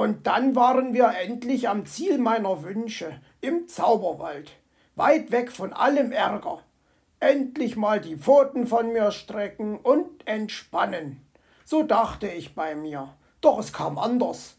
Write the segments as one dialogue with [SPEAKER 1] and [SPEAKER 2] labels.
[SPEAKER 1] Und dann waren wir endlich am Ziel meiner Wünsche, im Zauberwald, weit weg von allem Ärger. Endlich mal die Pfoten von mir strecken und entspannen. So dachte ich bei mir, doch es kam anders.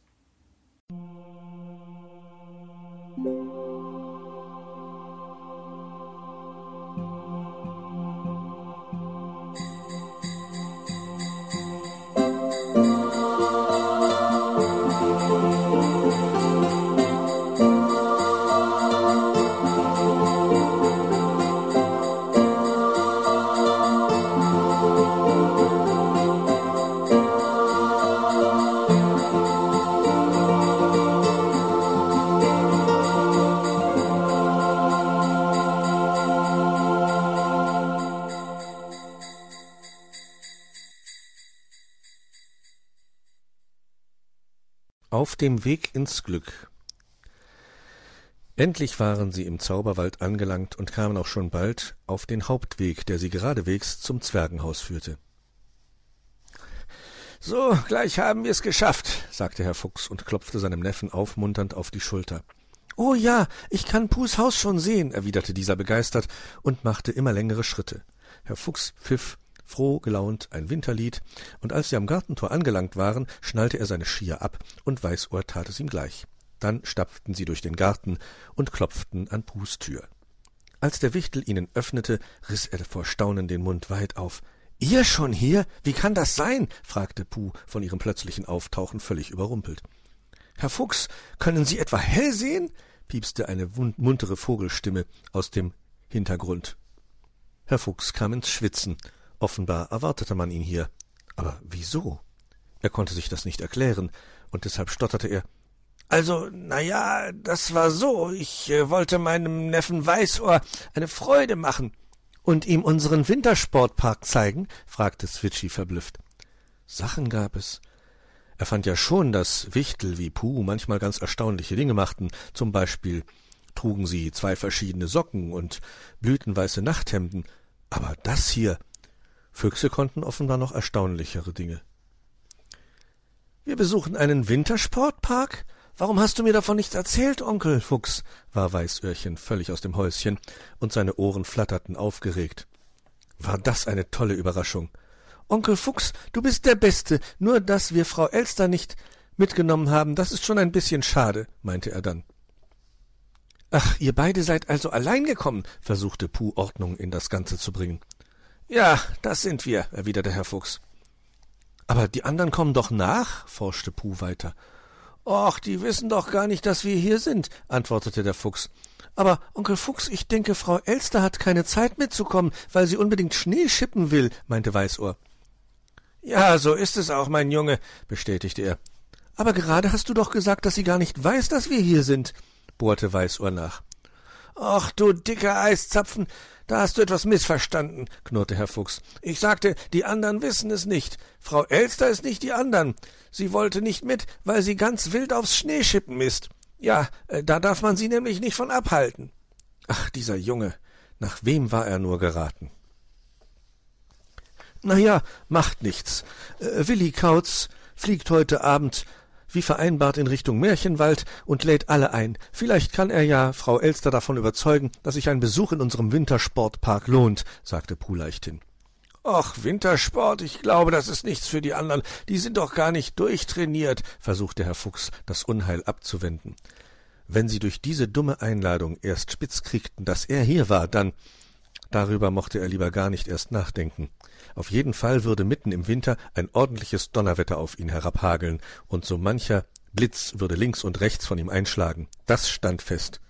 [SPEAKER 2] Auf dem Weg ins Glück Endlich waren sie im Zauberwald angelangt und kamen auch schon bald auf den Hauptweg, der sie geradewegs zum Zwergenhaus führte. So, gleich haben wir's geschafft, sagte Herr Fuchs und klopfte seinem Neffen aufmunternd auf die Schulter. Oh ja, ich kann Pus Haus schon sehen, erwiderte dieser begeistert und machte immer längere Schritte. Herr Fuchs pfiff froh gelaunt ein Winterlied, und als sie am Gartentor angelangt waren, schnallte er seine Skier ab, und Weißohr tat es ihm gleich. Dann stapften sie durch den Garten und klopften an Pus Tür. Als der Wichtel ihnen öffnete, riß er vor Staunen den Mund weit auf. Ihr schon hier? Wie kann das sein? fragte Puh von ihrem plötzlichen Auftauchen völlig überrumpelt. Herr Fuchs, können Sie etwa hell sehen? piepste eine muntere Vogelstimme aus dem Hintergrund. Herr Fuchs kam ins Schwitzen Offenbar erwartete man ihn hier. Aber wieso? Er konnte sich das nicht erklären, und deshalb stotterte er Also, na ja, das war so, ich äh, wollte meinem Neffen Weißohr eine Freude machen. Und ihm unseren Wintersportpark zeigen? fragte Switchy verblüfft. Sachen gab es. Er fand ja schon, dass Wichtel wie Puh manchmal ganz erstaunliche Dinge machten, zum Beispiel trugen sie zwei verschiedene Socken und blütenweiße Nachthemden, aber das hier, Füchse konnten offenbar noch erstaunlichere Dinge. Wir besuchen einen Wintersportpark? Warum hast du mir davon nichts erzählt, Onkel Fuchs? war Weißöhrchen völlig aus dem Häuschen, und seine Ohren flatterten aufgeregt. War das eine tolle Überraschung. Onkel Fuchs, du bist der Beste, nur dass wir Frau Elster nicht mitgenommen haben, das ist schon ein bisschen schade, meinte er dann. Ach, ihr beide seid also allein gekommen, versuchte Puh Ordnung in das Ganze zu bringen. Ja, das sind wir, erwiderte Herr Fuchs. Aber die anderen kommen doch nach, forschte Puh weiter. Och, die wissen doch gar nicht, dass wir hier sind, antwortete der Fuchs. Aber, Onkel Fuchs, ich denke, Frau Elster hat keine Zeit mitzukommen, weil sie unbedingt Schnee schippen will, meinte Weißohr. Ja, so ist es auch, mein Junge, bestätigte er. Aber gerade hast du doch gesagt, dass sie gar nicht weiß, dass wir hier sind, bohrte Weißohr nach. Ach, du dicker Eiszapfen, da hast du etwas missverstanden, knurrte Herr Fuchs. Ich sagte, die anderen wissen es nicht. Frau Elster ist nicht die anderen. Sie wollte nicht mit, weil sie ganz wild aufs Schneeschippen ist. Ja, äh, da darf man sie nämlich nicht von abhalten. Ach, dieser Junge, nach wem war er nur geraten? Na ja, macht nichts. Äh, Willi Kautz fliegt heute Abend wie vereinbart in Richtung Märchenwald und lädt alle ein. Vielleicht kann er ja Frau Elster davon überzeugen, dass sich ein Besuch in unserem Wintersportpark lohnt, sagte Puh leichthin. Och, Wintersport, ich glaube, das ist nichts für die anderen. Die sind doch gar nicht durchtrainiert, versuchte Herr Fuchs, das Unheil abzuwenden. Wenn sie durch diese dumme Einladung erst spitz kriegten, dass er hier war, dann darüber mochte er lieber gar nicht erst nachdenken. Auf jeden Fall würde mitten im Winter ein ordentliches Donnerwetter auf ihn herabhageln, und so mancher Blitz würde links und rechts von ihm einschlagen. Das stand fest.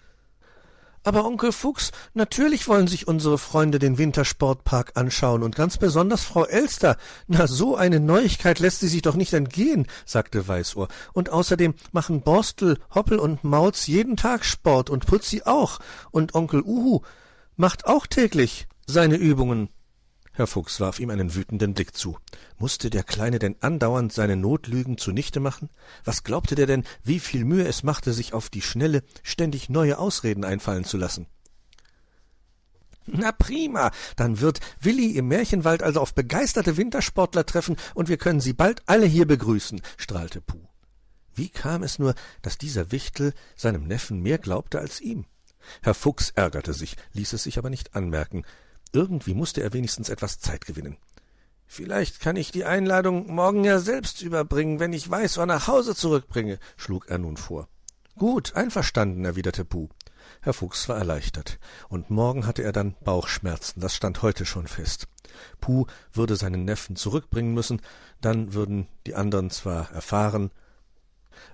[SPEAKER 2] Aber Onkel Fuchs, natürlich wollen sich unsere Freunde den Wintersportpark anschauen und ganz besonders Frau Elster. Na, so eine Neuigkeit lässt sie sich doch nicht entgehen, sagte Weißohr. Und außerdem machen Borstel, Hoppel und Mauz jeden Tag Sport und Putzi auch. Und Onkel Uhu macht auch täglich seine Übungen. Herr Fuchs warf ihm einen wütenden Blick zu. Mußte der Kleine denn andauernd seine Notlügen zunichte machen? Was glaubte der denn, wie viel Mühe es machte, sich auf die Schnelle ständig neue Ausreden einfallen zu lassen? Na prima, dann wird Willi im Märchenwald also auf begeisterte Wintersportler treffen und wir können sie bald alle hier begrüßen, strahlte Puh. Wie kam es nur, dass dieser Wichtel seinem Neffen mehr glaubte als ihm? Herr Fuchs ärgerte sich, ließ es sich aber nicht anmerken. Irgendwie musste er wenigstens etwas Zeit gewinnen. Vielleicht kann ich die Einladung morgen ja selbst überbringen, wenn ich Weißohr nach Hause zurückbringe, schlug er nun vor. Gut, einverstanden, erwiderte Puh. Herr Fuchs war erleichtert, und morgen hatte er dann Bauchschmerzen, das stand heute schon fest. Puh würde seinen Neffen zurückbringen müssen, dann würden die anderen zwar erfahren,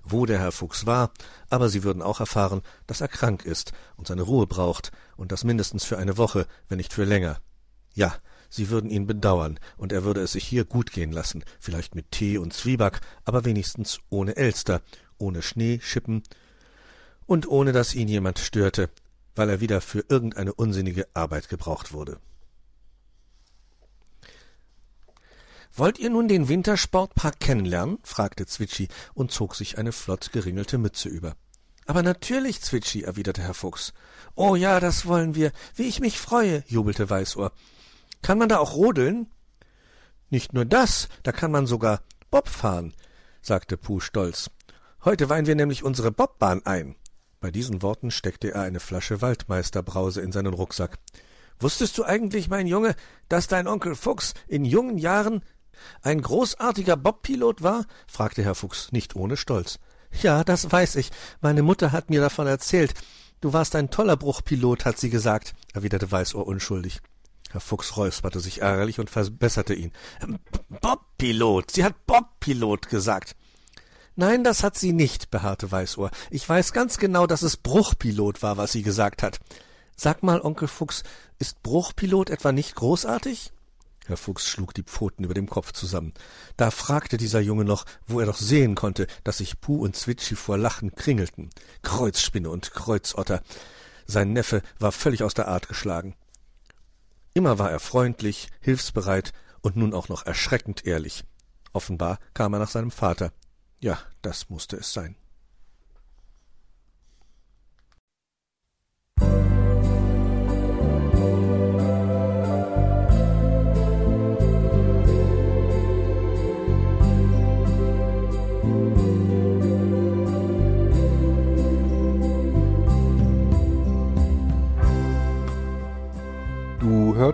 [SPEAKER 2] wo der Herr Fuchs war, aber sie würden auch erfahren, dass er krank ist und seine Ruhe braucht, und das mindestens für eine Woche, wenn nicht für länger. Ja, sie würden ihn bedauern, und er würde es sich hier gut gehen lassen, vielleicht mit Tee und Zwieback, aber wenigstens ohne Elster, ohne Schnee, Schippen und ohne dass ihn jemand störte, weil er wieder für irgendeine unsinnige Arbeit gebraucht wurde. Wollt ihr nun den Wintersportpark kennenlernen? fragte Zwitschi und zog sich eine flott geringelte Mütze über. Aber natürlich, Zwitschi, erwiderte Herr Fuchs. Oh ja, das wollen wir. Wie ich mich freue, jubelte Weißohr. Kann man da auch rodeln? Nicht nur das, da kann man sogar Bob fahren, sagte Puh stolz. Heute weihen wir nämlich unsere Bobbahn ein. Bei diesen Worten steckte er eine Flasche Waldmeisterbrause in seinen Rucksack. Wusstest du eigentlich, mein Junge, dass dein Onkel Fuchs in jungen Jahren ein großartiger Bobpilot war? fragte Herr Fuchs, nicht ohne Stolz. Ja, das weiß ich. Meine Mutter hat mir davon erzählt. Du warst ein toller Bruchpilot, hat sie gesagt, erwiderte Weißohr unschuldig. Herr Fuchs räusperte sich ärgerlich und verbesserte ihn. Bobpilot. Sie hat Bobpilot gesagt. Nein, das hat sie nicht, beharrte Weißohr. Ich weiß ganz genau, dass es Bruchpilot war, was sie gesagt hat. Sag mal, Onkel Fuchs, ist Bruchpilot etwa nicht großartig? Herr Fuchs schlug die Pfoten über dem Kopf zusammen. Da fragte dieser Junge noch, wo er doch sehen konnte, dass sich Puh und Zwitschi vor Lachen kringelten. Kreuzspinne und Kreuzotter. Sein Neffe war völlig aus der Art geschlagen. Immer war er freundlich, hilfsbereit und nun auch noch erschreckend ehrlich. Offenbar kam er nach seinem Vater. Ja, das musste es sein.